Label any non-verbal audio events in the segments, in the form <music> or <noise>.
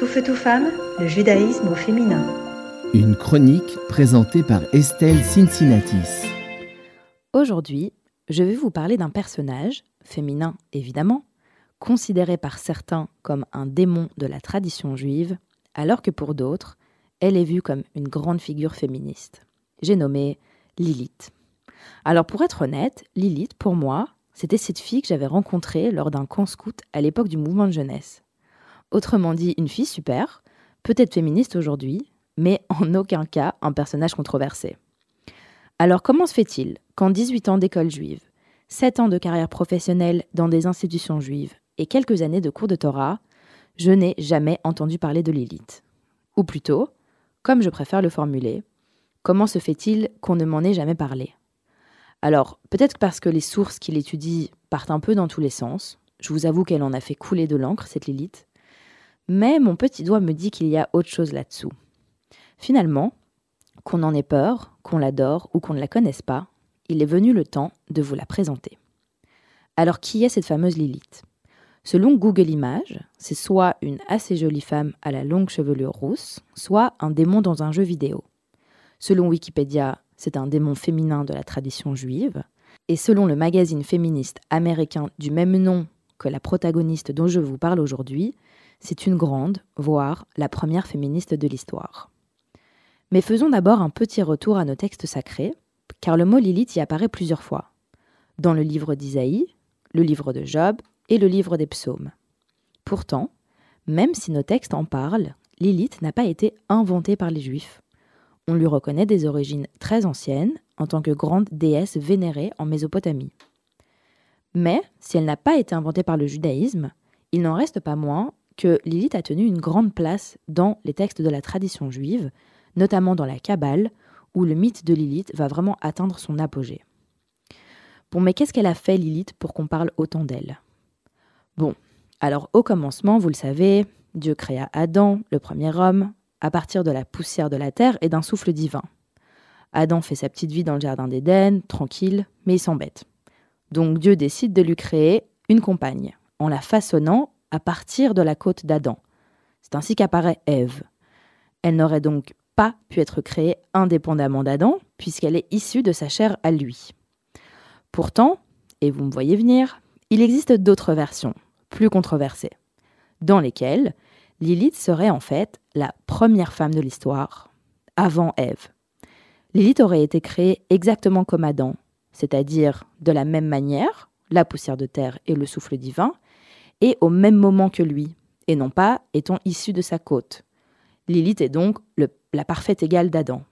Tout feu, tout femme, le judaïsme au féminin. Une chronique présentée par Estelle Cincinnatis. Aujourd'hui, je vais vous parler d'un personnage, féminin évidemment, considéré par certains comme un démon de la tradition juive, alors que pour d'autres, elle est vue comme une grande figure féministe. J'ai nommé Lilith. Alors pour être honnête, Lilith, pour moi, c'était cette fille que j'avais rencontrée lors d'un camp scout à l'époque du mouvement de jeunesse. Autrement dit, une fille super, peut-être féministe aujourd'hui, mais <laughs> en aucun cas un personnage controversé. Alors comment se fait-il qu'en 18 ans d'école juive, 7 ans de carrière professionnelle dans des institutions juives et quelques années de cours de Torah, je n'ai jamais entendu parler de Lilith Ou plutôt, comme je préfère le formuler, comment se fait-il qu'on ne m'en ait jamais parlé? Alors, peut-être parce que les sources qu'il étudie partent un peu dans tous les sens, je vous avoue qu'elle en a fait couler de l'encre, cette Lilith, mais mon petit doigt me dit qu'il y a autre chose là-dessous. Finalement, qu'on en ait peur, qu'on l'adore ou qu'on ne la connaisse pas, il est venu le temps de vous la présenter. Alors qui est cette fameuse Lilith? Selon Google Images, c'est soit une assez jolie femme à la longue chevelure rousse, soit un démon dans un jeu vidéo. Selon Wikipédia, c'est un démon féminin de la tradition juive. Et selon le magazine féministe américain du même nom que la protagoniste dont je vous parle aujourd'hui, c'est une grande, voire la première féministe de l'histoire. Mais faisons d'abord un petit retour à nos textes sacrés, car le mot Lilith y apparaît plusieurs fois. Dans le livre d'Isaïe, le livre de Job et le livre des psaumes. Pourtant, même si nos textes en parlent, Lilith n'a pas été inventée par les Juifs. On lui reconnaît des origines très anciennes en tant que grande déesse vénérée en Mésopotamie. Mais si elle n'a pas été inventée par le judaïsme, il n'en reste pas moins que Lilith a tenu une grande place dans les textes de la tradition juive, notamment dans la Kabbale, où le mythe de Lilith va vraiment atteindre son apogée. Bon, mais qu'est-ce qu'elle a fait Lilith pour qu'on parle autant d'elle? Bon, alors au commencement, vous le savez, Dieu créa Adam, le premier homme, à partir de la poussière de la terre et d'un souffle divin. Adam fait sa petite vie dans le jardin d'Éden, tranquille, mais il s'embête. Donc Dieu décide de lui créer une compagne, en la façonnant à partir de la côte d'Adam. C'est ainsi qu'apparaît Ève. Elle n'aurait donc pas pu être créée indépendamment d'Adam, puisqu'elle est issue de sa chair à lui. Pourtant, et vous me voyez venir, il existe d'autres versions, plus controversées, dans lesquelles Lilith serait en fait la première femme de l'histoire, avant Ève. Lilith aurait été créée exactement comme Adam, c'est-à-dire de la même manière, la poussière de terre et le souffle divin, et au même moment que lui, et non pas étant issue de sa côte. Lilith est donc la parfaite égale d'Adam.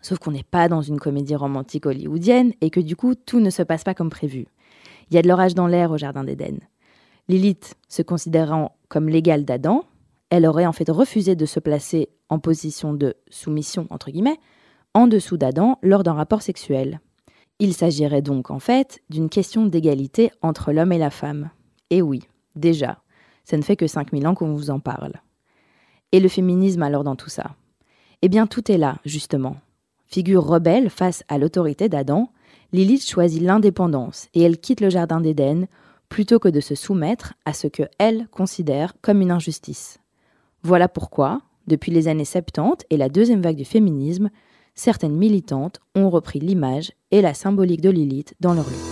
Sauf qu'on n'est pas dans une comédie romantique hollywoodienne et que du coup tout ne se passe pas comme prévu. Il y a de l'orage dans l'air au Jardin d'Éden. Lilith, se considérant comme l'égale d'Adam, elle aurait en fait refusé de se placer en position de soumission, entre guillemets, en dessous d'Adam lors d'un rapport sexuel. Il s'agirait donc en fait d'une question d'égalité entre l'homme et la femme. Et oui, Déjà, ça ne fait que 5000 ans qu'on vous en parle. Et le féminisme alors dans tout ça? Eh bien tout est là, justement. Figure rebelle face à l'autorité d'Adam, Lilith choisit l'indépendance et elle quitte le Jardin d'Éden plutôt que de se soumettre à ce que elle considère comme une injustice. Voilà pourquoi, depuis les années 70 et la deuxième vague du féminisme, certaines militantes ont repris l'image et la symbolique de Lilith dans leur lutte.